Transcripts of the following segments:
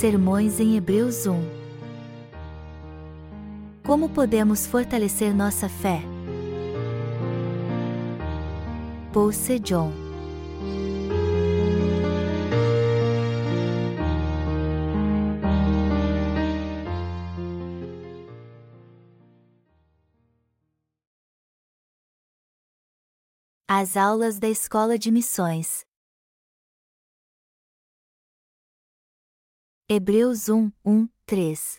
Sermões em Hebreus 1 Como podemos fortalecer nossa fé? Paul Sejong As aulas da Escola de Missões Hebreus 1, 1, 3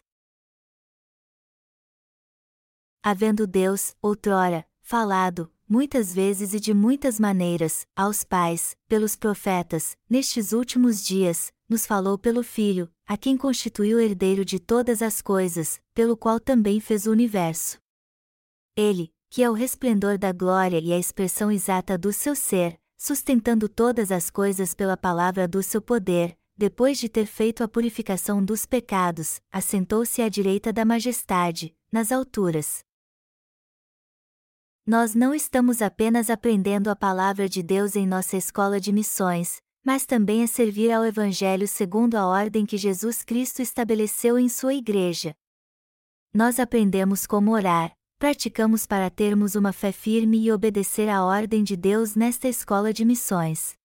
Havendo Deus, outrora, falado, muitas vezes e de muitas maneiras, aos pais, pelos profetas, nestes últimos dias, nos falou pelo Filho, a quem constituiu herdeiro de todas as coisas, pelo qual também fez o universo. Ele, que é o resplendor da glória e a expressão exata do seu ser, sustentando todas as coisas pela palavra do seu poder, depois de ter feito a purificação dos pecados, assentou-se à direita da majestade, nas alturas. Nós não estamos apenas aprendendo a palavra de Deus em nossa escola de missões, mas também a servir ao Evangelho segundo a ordem que Jesus Cristo estabeleceu em sua Igreja. Nós aprendemos como orar, praticamos para termos uma fé firme e obedecer à ordem de Deus nesta escola de missões.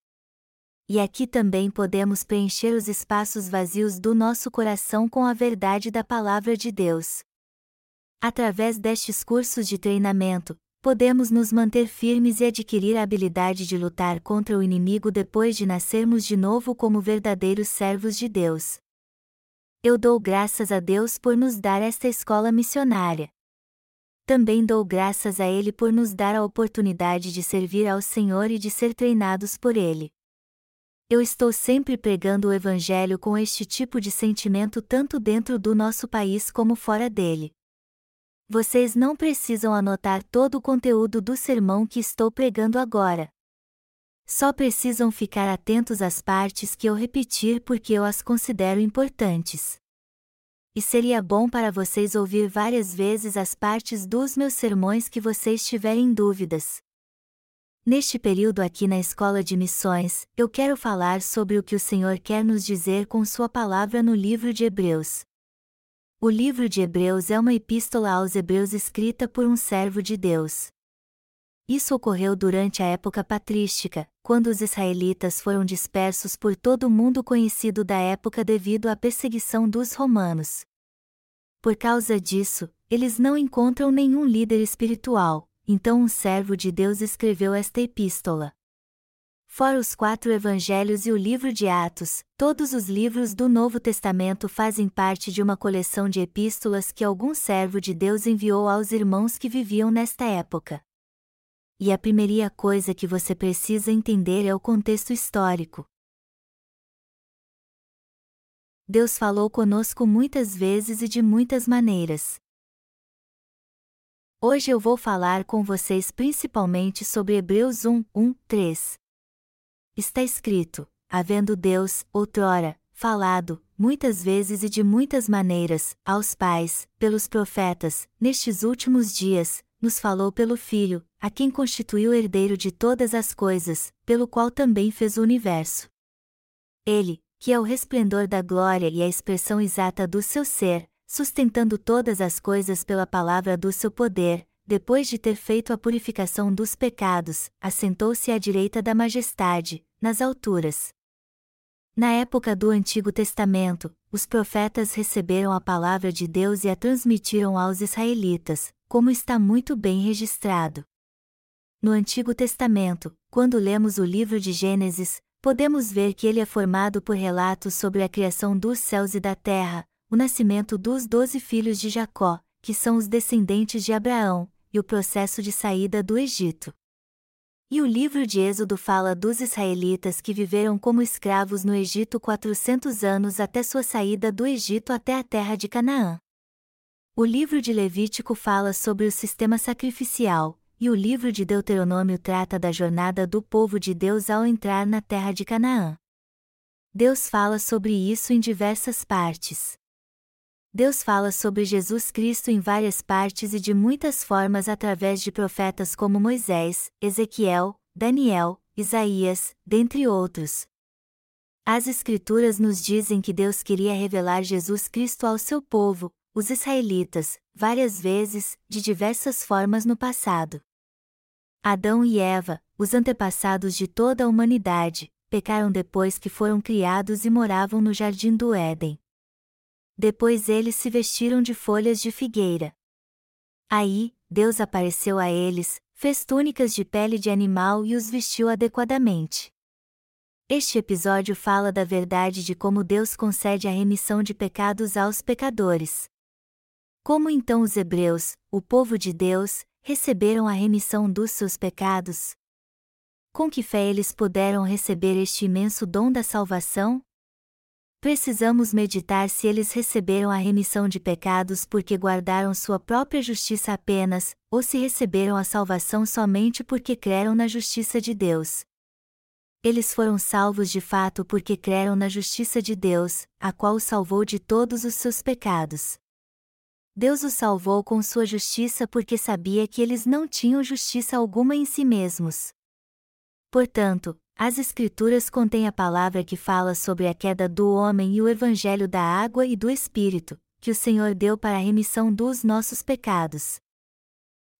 E aqui também podemos preencher os espaços vazios do nosso coração com a verdade da Palavra de Deus. Através destes cursos de treinamento, podemos nos manter firmes e adquirir a habilidade de lutar contra o inimigo depois de nascermos de novo como verdadeiros servos de Deus. Eu dou graças a Deus por nos dar esta escola missionária. Também dou graças a Ele por nos dar a oportunidade de servir ao Senhor e de ser treinados por Ele. Eu estou sempre pregando o Evangelho com este tipo de sentimento tanto dentro do nosso país como fora dele. Vocês não precisam anotar todo o conteúdo do sermão que estou pregando agora. Só precisam ficar atentos às partes que eu repetir porque eu as considero importantes. E seria bom para vocês ouvir várias vezes as partes dos meus sermões que vocês tiverem dúvidas. Neste período aqui na Escola de Missões, eu quero falar sobre o que o Senhor quer nos dizer com Sua palavra no livro de Hebreus. O livro de Hebreus é uma epístola aos Hebreus escrita por um servo de Deus. Isso ocorreu durante a época patrística, quando os israelitas foram dispersos por todo o mundo conhecido da época devido à perseguição dos romanos. Por causa disso, eles não encontram nenhum líder espiritual, então um servo de Deus escreveu esta epístola. Fora os quatro evangelhos e o livro de Atos, todos os livros do Novo Testamento fazem parte de uma coleção de epístolas que algum servo de Deus enviou aos irmãos que viviam nesta época. E a primeira coisa que você precisa entender é o contexto histórico. Deus falou conosco muitas vezes e de muitas maneiras. Hoje eu vou falar com vocês principalmente sobre Hebreus 1, 1, 3. Está escrito: havendo Deus, outrora, falado, muitas vezes e de muitas maneiras, aos pais, pelos profetas, nestes últimos dias, nos falou pelo Filho, a quem constituiu herdeiro de todas as coisas, pelo qual também fez o universo. Ele, que é o resplendor da glória e a expressão exata do seu ser, sustentando todas as coisas pela palavra do seu poder, depois de ter feito a purificação dos pecados, assentou-se à direita da majestade, nas alturas. Na época do Antigo Testamento, os profetas receberam a palavra de Deus e a transmitiram aos israelitas, como está muito bem registrado. No Antigo Testamento, quando lemos o livro de Gênesis, podemos ver que ele é formado por relatos sobre a criação dos céus e da terra, o nascimento dos doze filhos de Jacó, que são os descendentes de Abraão, e o processo de saída do Egito. E o livro de Êxodo fala dos israelitas que viveram como escravos no Egito 400 anos até sua saída do Egito até a terra de Canaã. O livro de Levítico fala sobre o sistema sacrificial, e o livro de Deuteronômio trata da jornada do povo de Deus ao entrar na terra de Canaã. Deus fala sobre isso em diversas partes. Deus fala sobre Jesus Cristo em várias partes e de muitas formas através de profetas como Moisés, Ezequiel, Daniel, Isaías, dentre outros. As Escrituras nos dizem que Deus queria revelar Jesus Cristo ao seu povo, os israelitas, várias vezes, de diversas formas no passado. Adão e Eva, os antepassados de toda a humanidade, pecaram depois que foram criados e moravam no jardim do Éden. Depois eles se vestiram de folhas de figueira. Aí, Deus apareceu a eles, fez túnicas de pele de animal e os vestiu adequadamente. Este episódio fala da verdade de como Deus concede a remissão de pecados aos pecadores. Como então os hebreus, o povo de Deus, receberam a remissão dos seus pecados? Com que fé eles puderam receber este imenso dom da salvação? Precisamos meditar se eles receberam a remissão de pecados porque guardaram sua própria justiça apenas, ou se receberam a salvação somente porque creram na justiça de Deus. Eles foram salvos de fato porque creram na justiça de Deus, a qual os salvou de todos os seus pecados. Deus os salvou com sua justiça porque sabia que eles não tinham justiça alguma em si mesmos. Portanto, as Escrituras contêm a palavra que fala sobre a queda do homem e o Evangelho da água e do Espírito, que o Senhor deu para a remissão dos nossos pecados.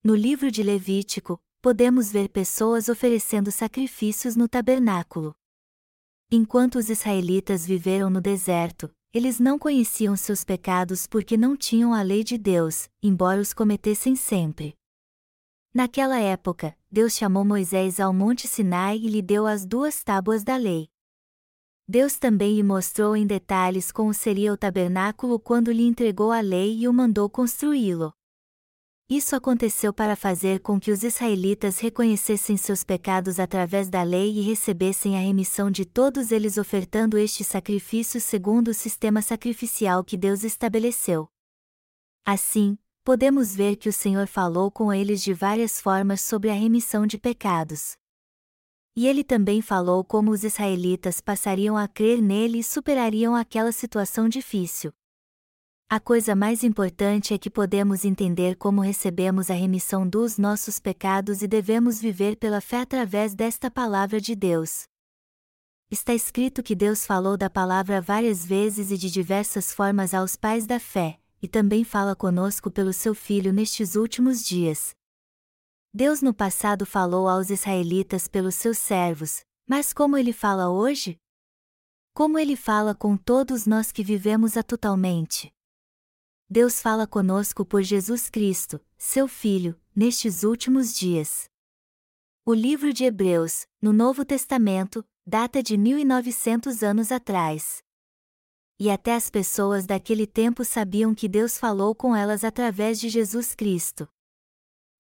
No livro de Levítico, podemos ver pessoas oferecendo sacrifícios no tabernáculo. Enquanto os israelitas viveram no deserto, eles não conheciam seus pecados porque não tinham a lei de Deus, embora os cometessem sempre. Naquela época, Deus chamou Moisés ao Monte Sinai e lhe deu as duas tábuas da lei. Deus também lhe mostrou em detalhes como seria o tabernáculo quando lhe entregou a lei e o mandou construí-lo. Isso aconteceu para fazer com que os israelitas reconhecessem seus pecados através da lei e recebessem a remissão de todos eles ofertando este sacrifício segundo o sistema sacrificial que Deus estabeleceu. Assim, podemos ver que o Senhor falou com eles de várias formas sobre a remissão de pecados. E ele também falou como os israelitas passariam a crer nele e superariam aquela situação difícil. A coisa mais importante é que podemos entender como recebemos a remissão dos nossos pecados e devemos viver pela fé através desta palavra de Deus. Está escrito que Deus falou da palavra várias vezes e de diversas formas aos pais da fé, e também fala conosco pelo seu Filho nestes últimos dias. Deus no passado falou aos israelitas pelos seus servos, mas como ele fala hoje? Como ele fala com todos nós que vivemos atualmente? Deus fala conosco por Jesus Cristo, seu Filho, nestes últimos dias. O livro de Hebreus, no Novo Testamento, data de 1900 anos atrás. E até as pessoas daquele tempo sabiam que Deus falou com elas através de Jesus Cristo.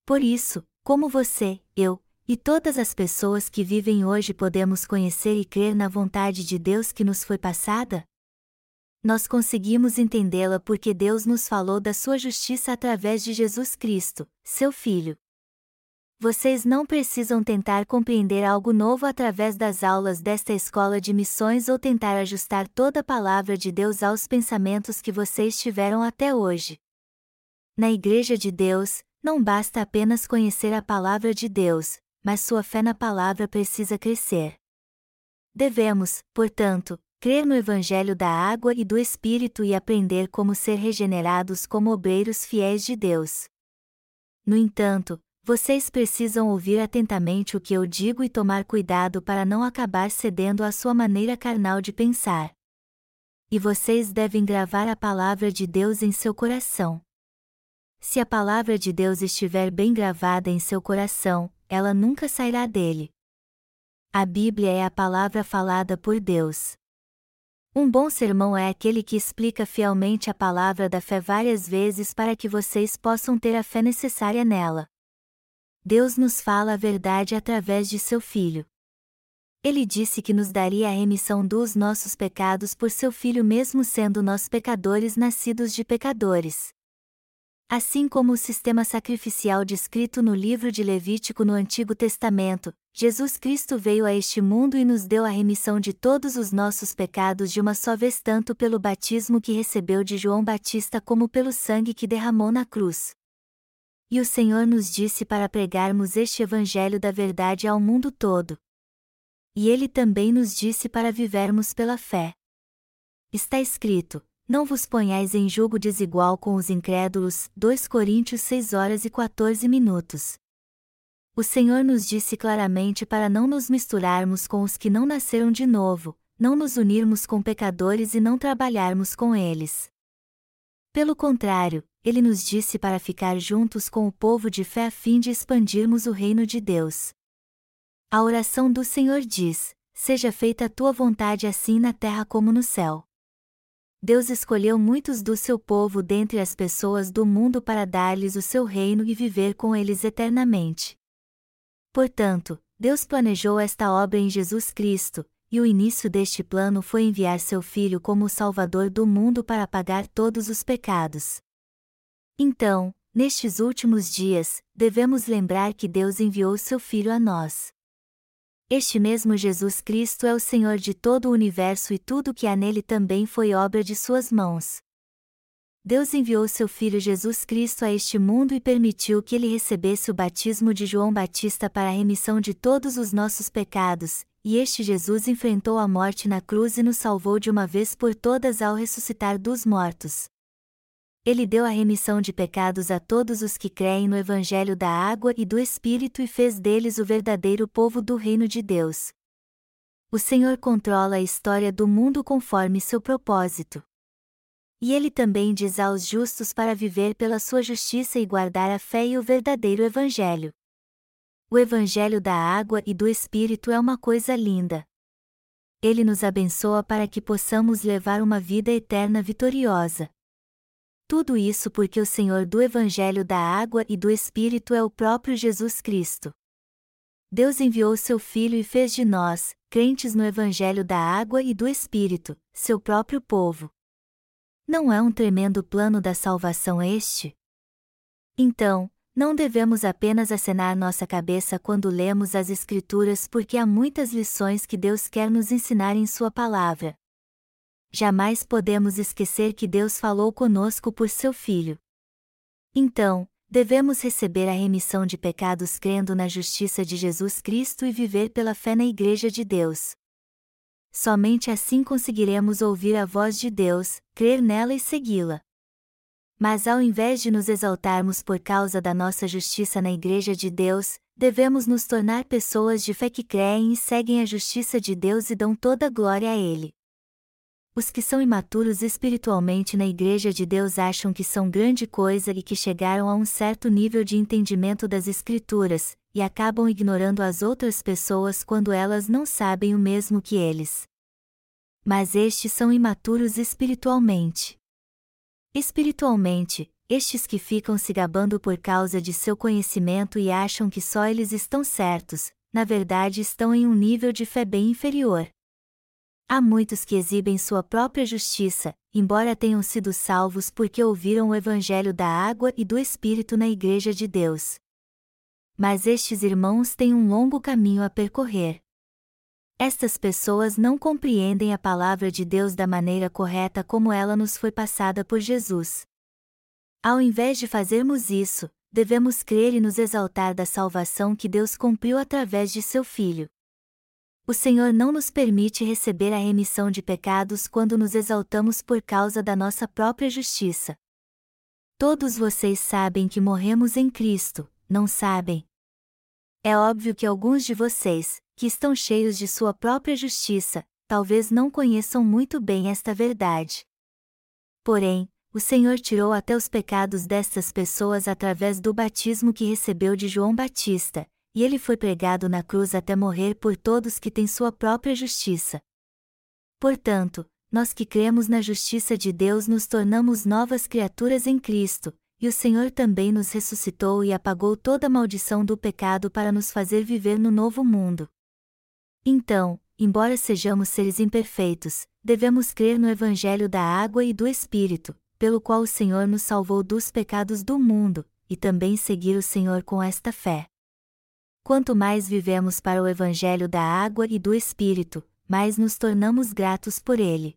Por isso, como você, eu, e todas as pessoas que vivem hoje podemos conhecer e crer na vontade de Deus que nos foi passada? nós conseguimos entendê-la porque Deus nos falou da sua justiça através de Jesus Cristo, seu Filho. Vocês não precisam tentar compreender algo novo através das aulas desta escola de missões ou tentar ajustar toda a palavra de Deus aos pensamentos que vocês tiveram até hoje. Na Igreja de Deus, não basta apenas conhecer a palavra de Deus, mas sua fé na palavra precisa crescer. Devemos, portanto, crer no Evangelho da água e do Espírito e aprender como ser regenerados como obreiros fiéis de Deus. No entanto, vocês precisam ouvir atentamente o que eu digo e tomar cuidado para não acabar cedendo à sua maneira carnal de pensar. E vocês devem gravar a palavra de Deus em seu coração. Se a palavra de Deus estiver bem gravada em seu coração, ela nunca sairá dele. A Bíblia é a palavra falada por Deus. Um bom sermão é aquele que explica fielmente a palavra da fé várias vezes para que vocês possam ter a fé necessária nela. Deus nos fala a verdade através de seu Filho. Ele disse que nos daria a remissão dos nossos pecados por seu Filho, mesmo sendo nós pecadores nascidos de pecadores. Assim como o sistema sacrificial descrito no livro de Levítico no Antigo Testamento, Jesus Cristo veio a este mundo e nos deu a remissão de todos os nossos pecados de uma só vez, tanto pelo batismo que recebeu de João Batista como pelo sangue que derramou na cruz. E o Senhor nos disse para pregarmos este Evangelho da verdade ao mundo todo. E ele também nos disse para vivermos pela fé. Está escrito: Não vos ponhais em julgo desigual com os incrédulos. 2 Coríntios 6 horas e 14 minutos. O Senhor nos disse claramente para não nos misturarmos com os que não nasceram de novo, não nos unirmos com pecadores e não trabalharmos com eles. Pelo contrário, ele nos disse para ficar juntos com o povo de fé a fim de expandirmos o reino de Deus. A oração do Senhor diz: Seja feita a tua vontade assim na terra como no céu. Deus escolheu muitos do seu povo dentre as pessoas do mundo para dar-lhes o seu reino e viver com eles eternamente. Portanto, Deus planejou esta obra em Jesus Cristo, e o início deste plano foi enviar seu Filho como o Salvador do mundo para pagar todos os pecados. Então, nestes últimos dias, devemos lembrar que Deus enviou seu Filho a nós. Este mesmo Jesus Cristo é o Senhor de todo o universo e tudo que há nele também foi obra de suas mãos. Deus enviou seu Filho Jesus Cristo a este mundo e permitiu que ele recebesse o batismo de João Batista para a remissão de todos os nossos pecados, e este Jesus enfrentou a morte na cruz e nos salvou de uma vez por todas ao ressuscitar dos mortos. Ele deu a remissão de pecados a todos os que creem no Evangelho da Água e do Espírito e fez deles o verdadeiro povo do Reino de Deus. O Senhor controla a história do mundo conforme seu propósito. E ele também diz aos justos para viver pela sua justiça e guardar a fé e o verdadeiro Evangelho. O Evangelho da Água e do Espírito é uma coisa linda. Ele nos abençoa para que possamos levar uma vida eterna vitoriosa. Tudo isso porque o Senhor do Evangelho da Água e do Espírito é o próprio Jesus Cristo. Deus enviou seu Filho e fez de nós, crentes no Evangelho da Água e do Espírito, seu próprio povo. Não é um tremendo plano da salvação este? Então, não devemos apenas acenar nossa cabeça quando lemos as Escrituras porque há muitas lições que Deus quer nos ensinar em Sua palavra, jamais podemos esquecer que Deus falou conosco por seu Filho. Então, devemos receber a remissão de pecados crendo na justiça de Jesus Cristo e viver pela fé na Igreja de Deus. Somente assim conseguiremos ouvir a voz de Deus, crer nela e segui-la. Mas ao invés de nos exaltarmos por causa da nossa justiça na Igreja de Deus, devemos nos tornar pessoas de fé que creem e seguem a justiça de Deus e dão toda a glória a Ele. Os que são imaturos espiritualmente na Igreja de Deus acham que são grande coisa e que chegaram a um certo nível de entendimento das Escrituras, e acabam ignorando as outras pessoas quando elas não sabem o mesmo que eles. Mas estes são imaturos espiritualmente. Espiritualmente, estes que ficam se gabando por causa de seu conhecimento e acham que só eles estão certos, na verdade estão em um nível de fé bem inferior. Há muitos que exibem sua própria justiça, embora tenham sido salvos porque ouviram o Evangelho da água e do Espírito na Igreja de Deus. Mas estes irmãos têm um longo caminho a percorrer. Estas pessoas não compreendem a palavra de Deus da maneira correta como ela nos foi passada por Jesus. Ao invés de fazermos isso, devemos crer e nos exaltar da salvação que Deus cumpriu através de seu Filho o Senhor não nos permite receber a remissão de pecados quando nos exaltamos por causa da nossa própria justiça. Todos vocês sabem que morremos em Cristo, não sabem? É óbvio que alguns de vocês, que estão cheios de sua própria justiça, talvez não conheçam muito bem esta verdade. Porém, o Senhor tirou até os pecados destas pessoas através do batismo que recebeu de João Batista, e ele foi pregado na cruz até morrer por todos que têm sua própria justiça. Portanto, nós que cremos na justiça de Deus nos tornamos novas criaturas em Cristo, e o Senhor também nos ressuscitou e apagou toda a maldição do pecado para nos fazer viver no novo mundo. Então, embora sejamos seres imperfeitos, devemos crer no Evangelho da água e do Espírito, pelo qual o Senhor nos salvou dos pecados do mundo, e também seguir o Senhor com esta fé. Quanto mais vivemos para o Evangelho da água e do Espírito, mais nos tornamos gratos por ele.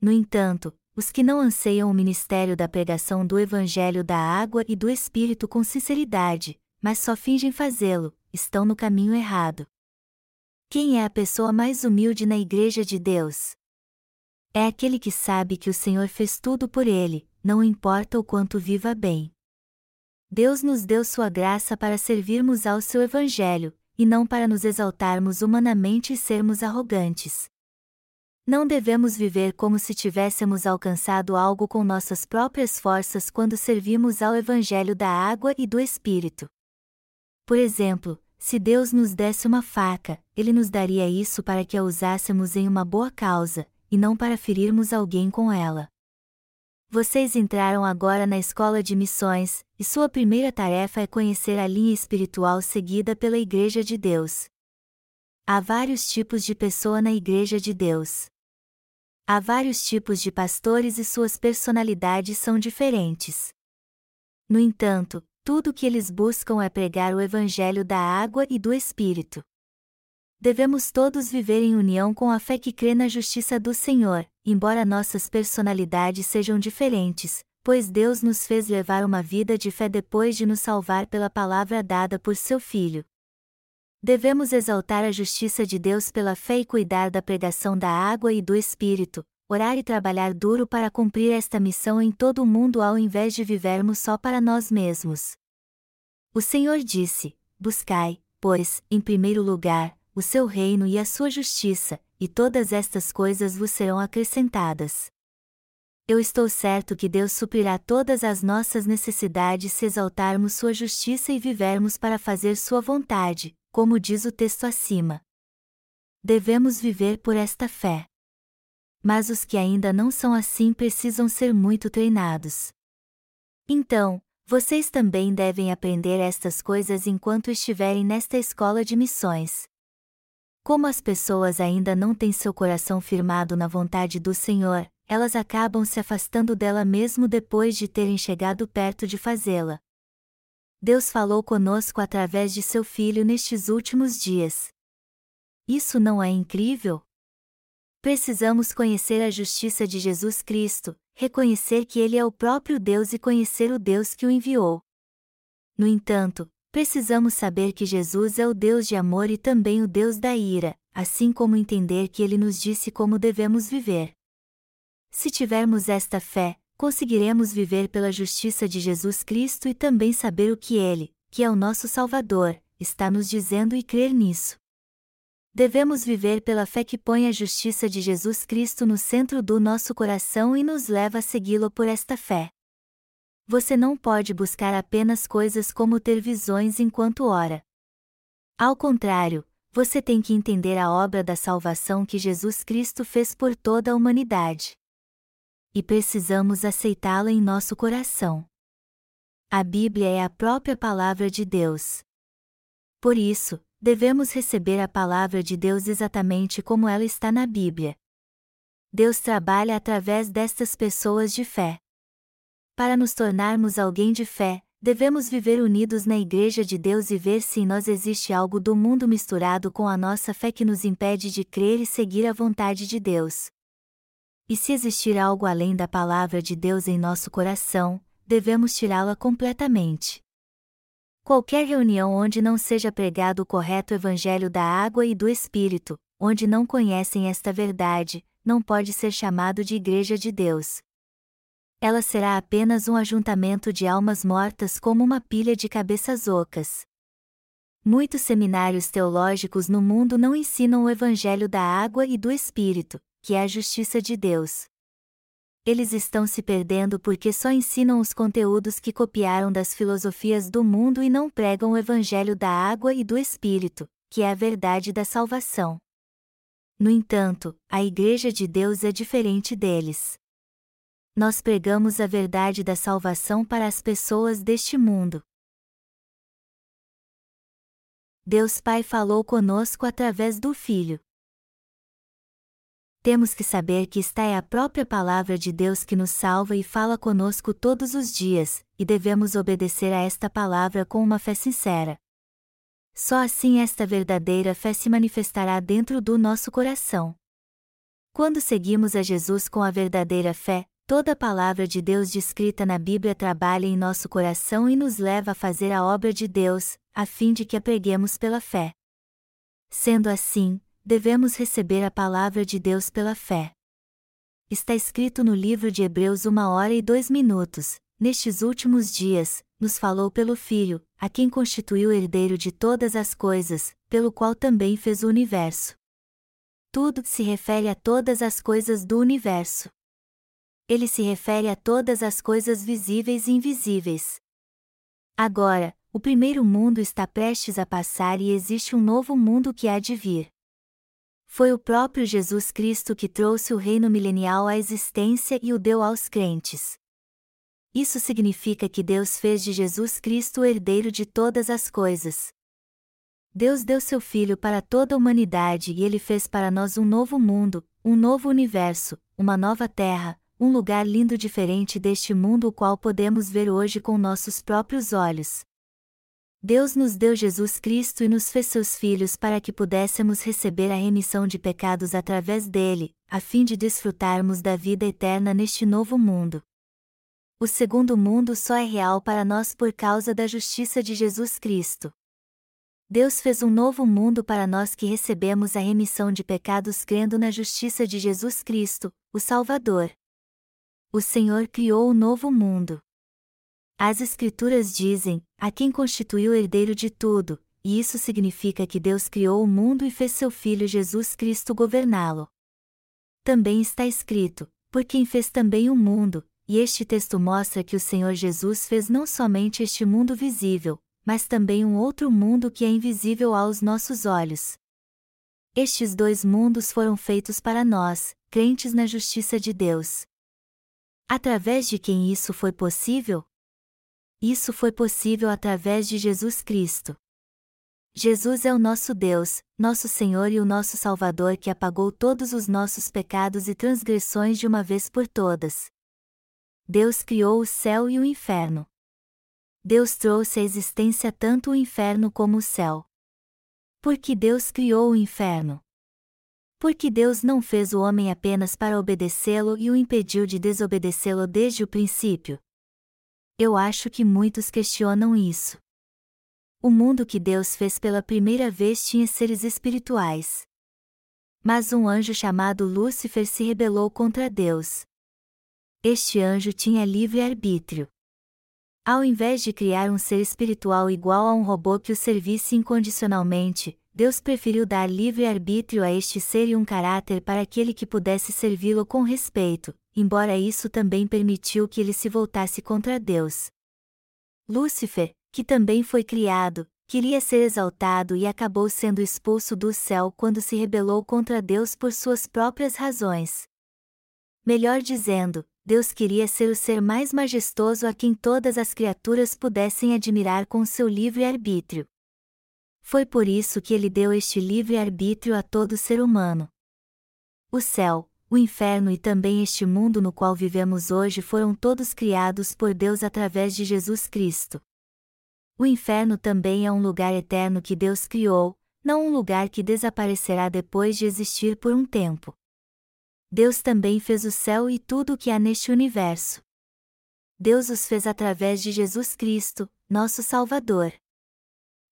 No entanto, os que não anseiam o ministério da pregação do Evangelho da água e do Espírito com sinceridade, mas só fingem fazê-lo, estão no caminho errado. Quem é a pessoa mais humilde na Igreja de Deus? É aquele que sabe que o Senhor fez tudo por ele, não importa o quanto viva bem. Deus nos deu sua graça para servirmos ao seu Evangelho, e não para nos exaltarmos humanamente e sermos arrogantes. Não devemos viver como se tivéssemos alcançado algo com nossas próprias forças quando servimos ao Evangelho da água e do Espírito. Por exemplo, se Deus nos desse uma faca, Ele nos daria isso para que a usássemos em uma boa causa, e não para ferirmos alguém com ela. Vocês entraram agora na escola de missões, e sua primeira tarefa é conhecer a linha espiritual seguida pela Igreja de Deus. Há vários tipos de pessoa na Igreja de Deus. Há vários tipos de pastores e suas personalidades são diferentes. No entanto, tudo o que eles buscam é pregar o Evangelho da água e do Espírito devemos todos viver em união com a fé que crê na justiça do Senhor, embora nossas personalidades sejam diferentes, pois Deus nos fez levar uma vida de fé depois de nos salvar pela palavra dada por seu Filho. Devemos exaltar a justiça de Deus pela fé e cuidar da pregação da água e do Espírito, orar e trabalhar duro para cumprir esta missão em todo o mundo ao invés de vivermos só para nós mesmos. O Senhor disse: Buscai, pois, em primeiro lugar, o seu reino e a sua justiça, e todas estas coisas vos serão acrescentadas. Eu estou certo que Deus suprirá todas as nossas necessidades se exaltarmos sua justiça e vivermos para fazer sua vontade, como diz o texto acima. Devemos viver por esta fé. Mas os que ainda não são assim precisam ser muito treinados. Então, vocês também devem aprender estas coisas enquanto estiverem nesta escola de missões. Como as pessoas ainda não têm seu coração firmado na vontade do Senhor, elas acabam se afastando dela mesmo depois de terem chegado perto de fazê-la. Deus falou conosco através de seu Filho nestes últimos dias. Isso não é incrível? Precisamos conhecer a justiça de Jesus Cristo, reconhecer que Ele é o próprio Deus e conhecer o Deus que o enviou. No entanto, precisamos saber que Jesus é o Deus de amor e também o Deus da ira, assim como entender que ele nos disse como devemos viver. Se tivermos esta fé, conseguiremos viver pela justiça de Jesus Cristo e também saber o que ele, que é o nosso Salvador, está nos dizendo e crer nisso. Devemos viver pela fé que põe a justiça de Jesus Cristo no centro do nosso coração e nos leva a segui-lo por esta fé. Você não pode buscar apenas coisas como ter visões enquanto ora. Ao contrário, você tem que entender a obra da salvação que Jesus Cristo fez por toda a humanidade. E precisamos aceitá-la em nosso coração. A Bíblia é a própria palavra de Deus. Por isso, devemos receber a palavra de Deus exatamente como ela está na Bíblia. Deus trabalha através destas pessoas de fé. Para nos tornarmos alguém de fé, devemos viver unidos na Igreja de Deus e ver se em nós existe algo do mundo misturado com a nossa fé que nos impede de crer e seguir a vontade de Deus. E se existir algo além da palavra de Deus em nosso coração, devemos tirá-la completamente. Qualquer reunião onde não seja pregado o correto Evangelho da água e do Espírito, onde não conhecem esta verdade, não pode ser chamado de Igreja de Deus, ela será apenas um ajuntamento de almas mortas como uma pilha de cabeças ocas. Muitos seminários teológicos no mundo não ensinam o Evangelho da água e do Espírito, que é a justiça de Deus. Eles estão se perdendo porque só ensinam os conteúdos que copiaram das filosofias do mundo e não pregam o Evangelho da água e do Espírito, que é a verdade da salvação. No entanto, a Igreja de Deus é diferente deles nós pregamos a verdade da salvação para as pessoas deste mundo. Deus Pai falou conosco através do Filho. Temos que saber que esta é a própria palavra de Deus que nos salva e fala conosco todos os dias, e devemos obedecer a esta palavra com uma fé sincera. Só assim esta verdadeira fé se manifestará dentro do nosso coração. Quando seguimos a Jesus com a verdadeira fé, Toda a palavra de Deus descrita na Bíblia trabalha em nosso coração e nos leva a fazer a obra de Deus, a fim de que a preguemos pela fé. Sendo assim, devemos receber a palavra de Deus pela fé. Está escrito no livro de Hebreus uma hora e dois minutos, nestes últimos dias, nos falou pelo Filho, a quem constituiu herdeiro de todas as coisas, pelo qual também fez o universo. Tudo se refere a todas as coisas do universo. Ele se refere a todas as coisas visíveis e invisíveis. Agora, o primeiro mundo está prestes a passar e existe um novo mundo que há de vir. Foi o próprio Jesus Cristo que trouxe o reino milenial à existência e o deu aos crentes. Isso significa que Deus fez de Jesus Cristo o herdeiro de todas as coisas. Deus deu seu Filho para toda a humanidade e ele fez para nós um novo mundo, um novo universo, uma nova terra, um lugar lindo diferente deste mundo o qual podemos ver hoje com nossos próprios olhos. Deus nos deu Jesus Cristo e nos fez seus filhos para que pudéssemos receber a remissão de pecados através dele, a fim de desfrutarmos da vida eterna neste novo mundo. O segundo mundo só é real para nós por causa da justiça de Jesus Cristo. Deus fez um novo mundo para nós que recebemos a remissão de pecados crendo na justiça de Jesus Cristo, o Salvador. O Senhor criou o novo mundo. As Escrituras dizem: a quem constituiu herdeiro de tudo, e isso significa que Deus criou o mundo e fez seu Filho Jesus Cristo governá-lo. Também está escrito: por quem fez também o mundo, e este texto mostra que o Senhor Jesus fez não somente este mundo visível, mas também um outro mundo que é invisível aos nossos olhos. Estes dois mundos foram feitos para nós, crentes na justiça de Deus. Através de quem isso foi possível? Isso foi possível através de Jesus Cristo. Jesus é o nosso Deus, nosso Senhor e o nosso Salvador que apagou todos os nossos pecados e transgressões de uma vez por todas. Deus criou o céu e o inferno. Deus trouxe à existência tanto o inferno como o céu. Por que Deus criou o inferno? Porque Deus não fez o homem apenas para obedecê-lo e o impediu de desobedecê-lo desde o princípio? Eu acho que muitos questionam isso. O mundo que Deus fez pela primeira vez tinha seres espirituais. Mas um anjo chamado Lúcifer se rebelou contra Deus, este anjo tinha livre arbítrio. Ao invés de criar um ser espiritual igual a um robô que o servisse incondicionalmente, Deus preferiu dar livre arbítrio a este ser e um caráter para aquele que pudesse servi-lo com respeito, embora isso também permitiu que ele se voltasse contra Deus. Lúcifer, que também foi criado, queria ser exaltado e acabou sendo expulso do céu quando se rebelou contra Deus por suas próprias razões. Melhor dizendo, Deus queria ser o ser mais majestoso a quem todas as criaturas pudessem admirar com seu livre arbítrio. Foi por isso que ele deu este livre arbítrio a todo ser humano. O céu, o inferno e também este mundo no qual vivemos hoje foram todos criados por Deus através de Jesus Cristo. O inferno também é um lugar eterno que Deus criou, não um lugar que desaparecerá depois de existir por um tempo. Deus também fez o céu e tudo o que há neste universo. Deus os fez através de Jesus Cristo, nosso Salvador.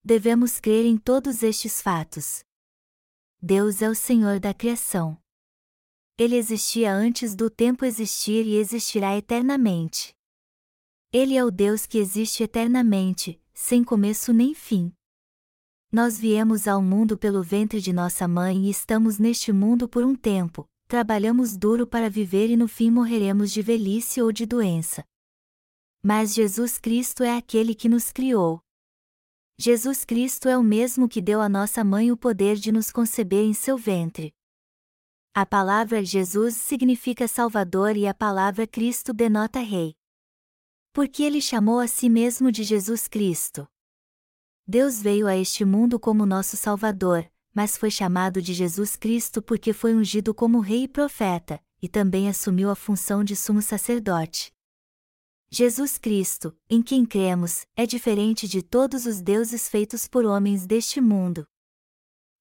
Devemos crer em todos estes fatos. Deus é o Senhor da criação. Ele existia antes do tempo existir e existirá eternamente. Ele é o Deus que existe eternamente, sem começo nem fim. Nós viemos ao mundo pelo ventre de nossa mãe e estamos neste mundo por um tempo, trabalhamos duro para viver e no fim morreremos de velhice ou de doença. Mas Jesus Cristo é aquele que nos criou. Jesus Cristo é o mesmo que deu à nossa mãe o poder de nos conceber em seu ventre. A palavra Jesus significa Salvador e a palavra Cristo denota Rei. Porque ele chamou a si mesmo de Jesus Cristo. Deus veio a este mundo como nosso Salvador, mas foi chamado de Jesus Cristo porque foi ungido como rei e profeta, e também assumiu a função de sumo sacerdote. Jesus Cristo, em quem cremos, é diferente de todos os deuses feitos por homens deste mundo.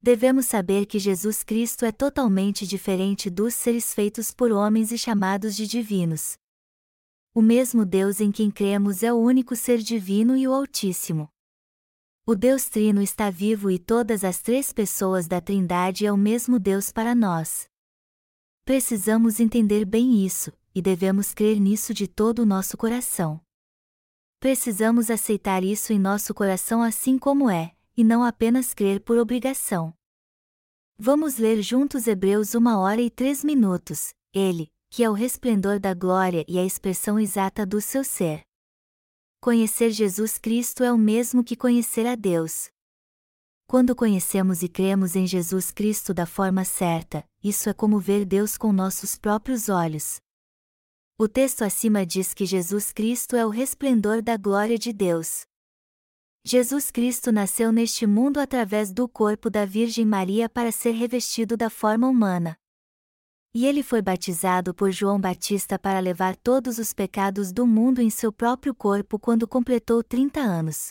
Devemos saber que Jesus Cristo é totalmente diferente dos seres feitos por homens e chamados de divinos. O mesmo Deus em quem cremos é o único ser divino e o Altíssimo. O Deus Trino está vivo e todas as três pessoas da Trindade é o mesmo Deus para nós. Precisamos entender bem isso, e devemos crer nisso de todo o nosso coração. Precisamos aceitar isso em nosso coração assim como é, e não apenas crer por obrigação. Vamos ler juntos Hebreus uma hora e três minutos. Ele, que é o resplendor da glória e a expressão exata do seu ser. Conhecer Jesus Cristo é o mesmo que conhecer a Deus. Quando conhecemos e cremos em Jesus Cristo da forma certa, isso é como ver Deus com nossos próprios olhos. O texto acima diz que Jesus Cristo é o resplendor da glória de Deus. Jesus Cristo nasceu neste mundo através do corpo da Virgem Maria para ser revestido da forma humana. E ele foi batizado por João Batista para levar todos os pecados do mundo em seu próprio corpo quando completou 30 anos.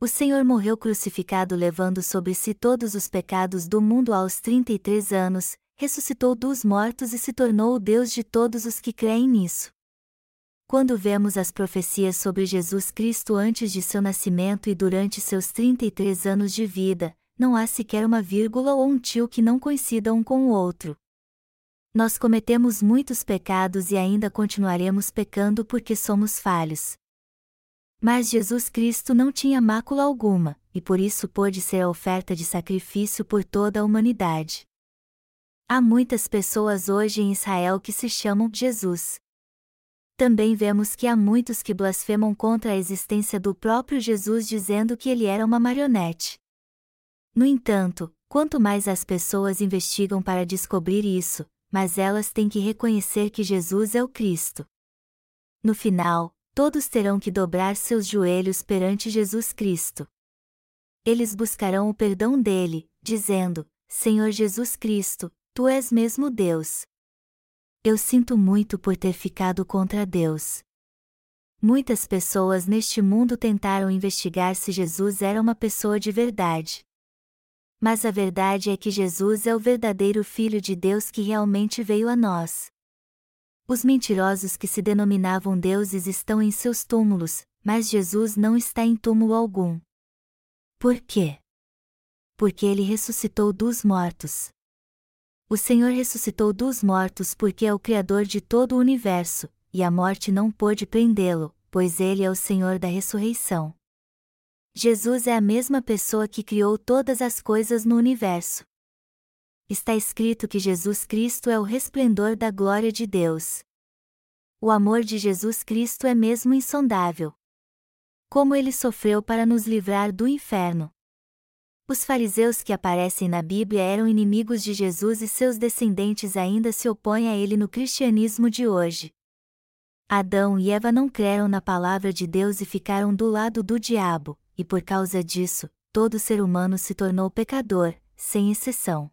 O Senhor morreu crucificado levando sobre si todos os pecados do mundo aos 33 anos, ressuscitou dos mortos e se tornou o Deus de todos os que creem nisso. Quando vemos as profecias sobre Jesus Cristo antes de seu nascimento e durante seus 33 anos de vida, não há sequer uma vírgula ou um tio que não coincidam um com o outro. Nós cometemos muitos pecados e ainda continuaremos pecando porque somos falhos. Mas Jesus Cristo não tinha mácula alguma, e por isso pôde ser a oferta de sacrifício por toda a humanidade. Há muitas pessoas hoje em Israel que se chamam Jesus. Também vemos que há muitos que blasfemam contra a existência do próprio Jesus dizendo que ele era uma marionete. No entanto, quanto mais as pessoas investigam para descobrir isso, mas elas têm que reconhecer que Jesus é o Cristo. No final, todos terão que dobrar seus joelhos perante Jesus Cristo. Eles buscarão o perdão dele, dizendo: Senhor Jesus Cristo, tu és mesmo Deus. Eu sinto muito por ter ficado contra Deus. Muitas pessoas neste mundo tentaram investigar se Jesus era uma pessoa de verdade. Mas a verdade é que Jesus é o verdadeiro Filho de Deus que realmente veio a nós. Os mentirosos que se denominavam deuses estão em seus túmulos, mas Jesus não está em túmulo algum. Por quê? Porque ele ressuscitou dos mortos. O Senhor ressuscitou dos mortos porque é o Criador de todo o universo, e a morte não pôde prendê-lo, pois ele é o Senhor da ressurreição. Jesus é a mesma pessoa que criou todas as coisas no universo. Está escrito que Jesus Cristo é o resplendor da glória de Deus. O amor de Jesus Cristo é mesmo insondável. Como ele sofreu para nos livrar do inferno. Os fariseus que aparecem na Bíblia eram inimigos de Jesus e seus descendentes ainda se opõem a ele no cristianismo de hoje. Adão e Eva não creram na palavra de Deus e ficaram do lado do diabo, e por causa disso, todo ser humano se tornou pecador, sem exceção.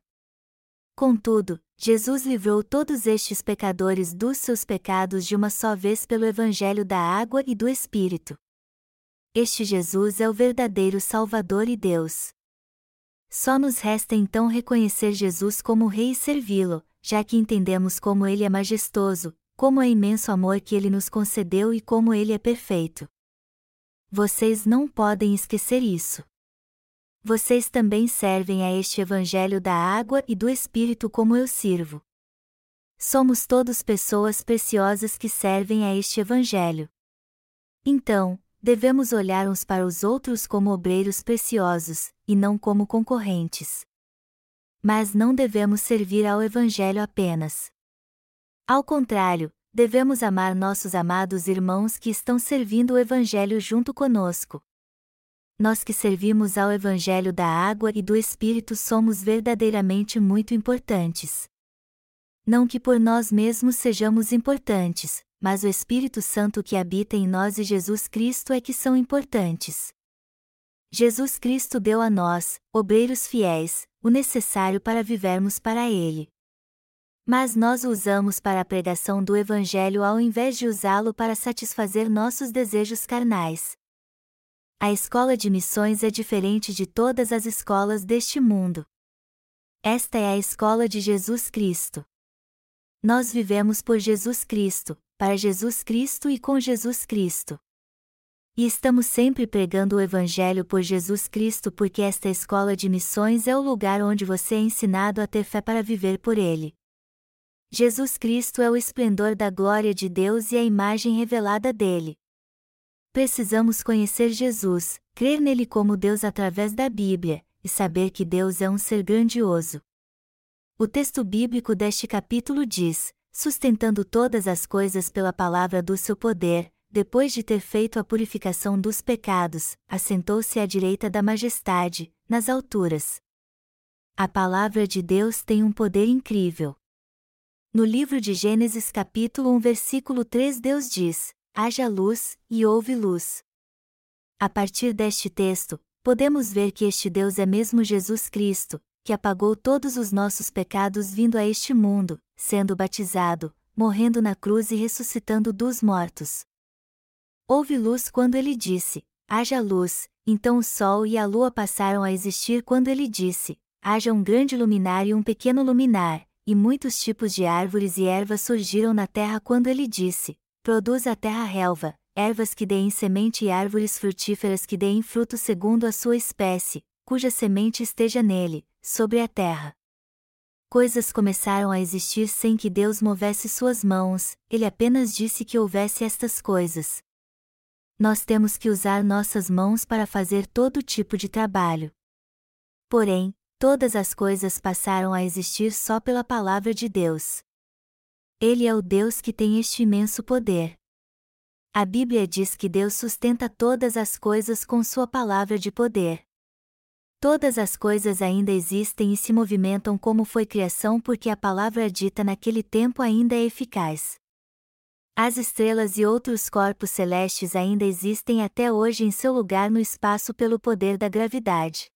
Contudo, Jesus livrou todos estes pecadores dos seus pecados de uma só vez pelo Evangelho da água e do Espírito. Este Jesus é o verdadeiro Salvador e Deus. Só nos resta então reconhecer Jesus como Rei e servi-lo, já que entendemos como ele é majestoso, como é imenso amor que ele nos concedeu e como ele é perfeito. Vocês não podem esquecer isso. Vocês também servem a este Evangelho da água e do Espírito como eu sirvo. Somos todos pessoas preciosas que servem a este Evangelho. Então, devemos olhar uns para os outros como obreiros preciosos, e não como concorrentes. Mas não devemos servir ao Evangelho apenas. Ao contrário, devemos amar nossos amados irmãos que estão servindo o Evangelho junto conosco. Nós que servimos ao Evangelho da água e do Espírito somos verdadeiramente muito importantes. Não que por nós mesmos sejamos importantes, mas o Espírito Santo que habita em nós e Jesus Cristo é que são importantes. Jesus Cristo deu a nós, obreiros fiéis, o necessário para vivermos para Ele. Mas nós o usamos para a pregação do Evangelho ao invés de usá-lo para satisfazer nossos desejos carnais. A escola de missões é diferente de todas as escolas deste mundo. Esta é a escola de Jesus Cristo. Nós vivemos por Jesus Cristo, para Jesus Cristo e com Jesus Cristo. E estamos sempre pregando o Evangelho por Jesus Cristo porque esta escola de missões é o lugar onde você é ensinado a ter fé para viver por Ele. Jesus Cristo é o esplendor da glória de Deus e a imagem revelada dele. Precisamos conhecer Jesus, crer nele como Deus através da Bíblia, e saber que Deus é um ser grandioso. O texto bíblico deste capítulo diz: sustentando todas as coisas pela palavra do seu poder, depois de ter feito a purificação dos pecados, assentou-se à direita da majestade, nas alturas. A palavra de Deus tem um poder incrível. No livro de Gênesis, capítulo 1, versículo 3, Deus diz: Haja luz, e houve luz. A partir deste texto, podemos ver que este Deus é mesmo Jesus Cristo, que apagou todos os nossos pecados vindo a este mundo, sendo batizado, morrendo na cruz e ressuscitando dos mortos. Houve luz quando ele disse: haja luz, então o sol e a lua passaram a existir quando ele disse: haja um grande luminar e um pequeno luminar, e muitos tipos de árvores e ervas surgiram na terra quando ele disse: produz a terra relva, ervas que deem semente e árvores frutíferas que deem fruto segundo a sua espécie, cuja semente esteja nele, sobre a terra. Coisas começaram a existir sem que Deus movesse suas mãos, ele apenas disse que houvesse estas coisas nós temos que usar nossas mãos para fazer todo tipo de trabalho. Porém, todas as coisas passaram a existir só pela palavra de Deus. Ele é o Deus que tem este imenso poder. A Bíblia diz que Deus sustenta todas as coisas com Sua palavra de poder. Todas as coisas ainda existem e se movimentam como foi criação porque a palavra dita naquele tempo ainda é eficaz. As estrelas e outros corpos celestes ainda existem até hoje em seu lugar no espaço pelo poder da gravidade.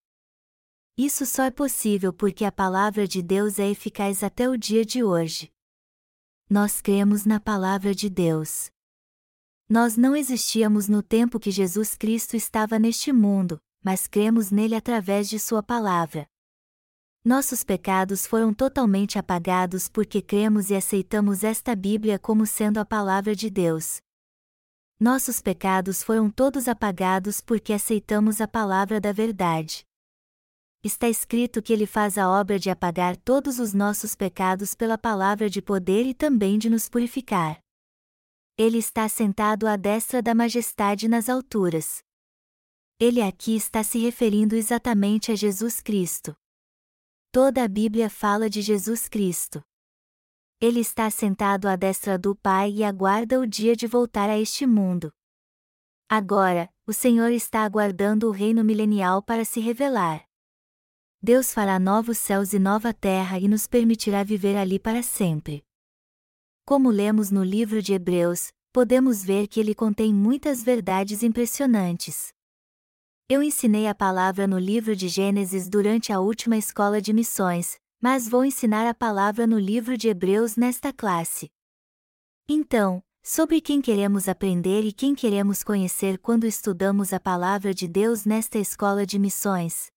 Isso só é possível porque a palavra de Deus é eficaz até o dia de hoje. Nós cremos na palavra de Deus. Nós não existíamos no tempo que Jesus Cristo estava neste mundo, mas cremos nele através de Sua palavra. Nossos pecados foram totalmente apagados porque cremos e aceitamos esta Bíblia como sendo a palavra de Deus. Nossos pecados foram todos apagados porque aceitamos a palavra da verdade. Está escrito que Ele faz a obra de apagar todos os nossos pecados pela palavra de poder e também de nos purificar. Ele está sentado à destra da majestade nas alturas. Ele aqui está se referindo exatamente a Jesus Cristo. Toda a Bíblia fala de Jesus Cristo. Ele está sentado à destra do Pai e aguarda o dia de voltar a este mundo. Agora, o Senhor está aguardando o reino milenial para se revelar. Deus fará novos céus e nova terra e nos permitirá viver ali para sempre. Como lemos no livro de Hebreus, podemos ver que ele contém muitas verdades impressionantes. Eu ensinei a palavra no livro de Gênesis durante a última escola de missões, mas vou ensinar a palavra no livro de Hebreus nesta classe. Então, sobre quem queremos aprender e quem queremos conhecer quando estudamos a palavra de Deus nesta escola de missões?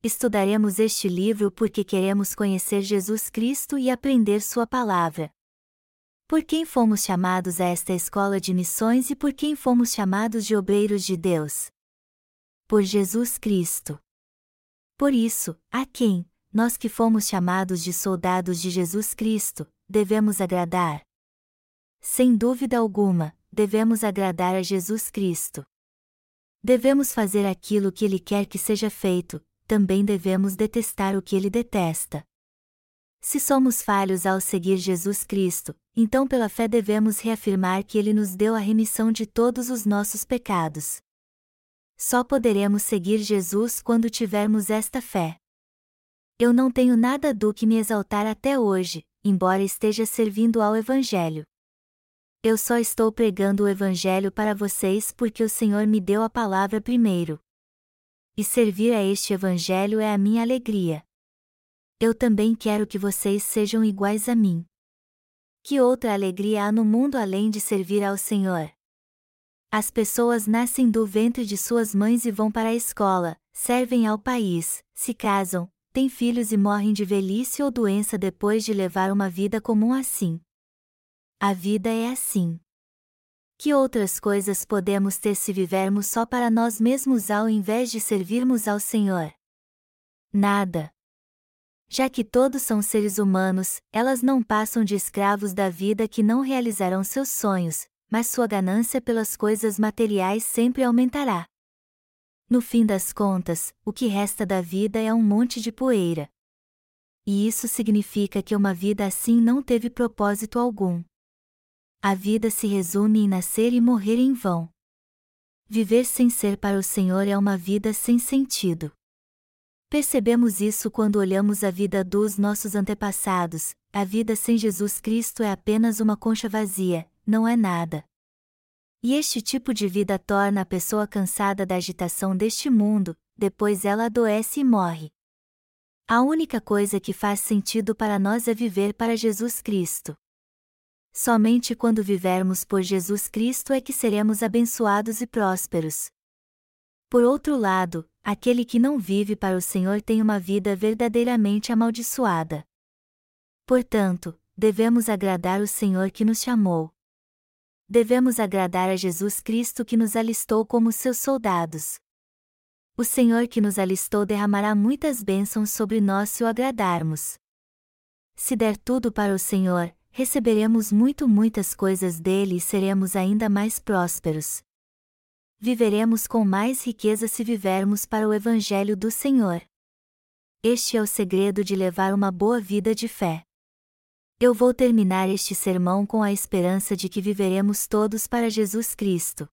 Estudaremos este livro porque queremos conhecer Jesus Cristo e aprender Sua palavra. Por quem fomos chamados a esta escola de missões e por quem fomos chamados de obreiros de Deus? Por Jesus Cristo. Por isso, a quem, nós que fomos chamados de soldados de Jesus Cristo, devemos agradar? Sem dúvida alguma, devemos agradar a Jesus Cristo. Devemos fazer aquilo que Ele quer que seja feito, também devemos detestar o que Ele detesta. Se somos falhos ao seguir Jesus Cristo, então pela fé devemos reafirmar que Ele nos deu a remissão de todos os nossos pecados. Só poderemos seguir Jesus quando tivermos esta fé. Eu não tenho nada do que me exaltar até hoje, embora esteja servindo ao Evangelho. Eu só estou pregando o Evangelho para vocês porque o Senhor me deu a palavra primeiro. E servir a este Evangelho é a minha alegria. Eu também quero que vocês sejam iguais a mim. Que outra alegria há no mundo além de servir ao Senhor? As pessoas nascem do ventre de suas mães e vão para a escola, servem ao país, se casam, têm filhos e morrem de velhice ou doença depois de levar uma vida comum assim. A vida é assim. Que outras coisas podemos ter se vivermos só para nós mesmos ao invés de servirmos ao Senhor? Nada. Já que todos são seres humanos, elas não passam de escravos da vida que não realizarão seus sonhos, mas sua ganância pelas coisas materiais sempre aumentará. No fim das contas, o que resta da vida é um monte de poeira. E isso significa que uma vida assim não teve propósito algum. A vida se resume em nascer e morrer em vão. Viver sem ser para o Senhor é uma vida sem sentido. Percebemos isso quando olhamos a vida dos nossos antepassados, a vida sem Jesus Cristo é apenas uma concha vazia, não é nada. E este tipo de vida torna a pessoa cansada da agitação deste mundo, depois ela adoece e morre. A única coisa que faz sentido para nós é viver para Jesus Cristo. Somente quando vivermos por Jesus Cristo é que seremos abençoados e prósperos. Por outro lado, aquele que não vive para o Senhor tem uma vida verdadeiramente amaldiçoada. Portanto, devemos agradar o Senhor que nos chamou. Devemos agradar a Jesus Cristo que nos alistou como seus soldados. O Senhor que nos alistou derramará muitas bênçãos sobre nós se o agradarmos. Se der tudo para o Senhor, receberemos muito muitas coisas dele e seremos ainda mais prósperos viveremos com mais riqueza se vivermos para o Evangelho do Senhor. Este é o segredo de levar uma boa vida de fé. Eu vou terminar este sermão com a esperança de que viveremos todos para Jesus Cristo.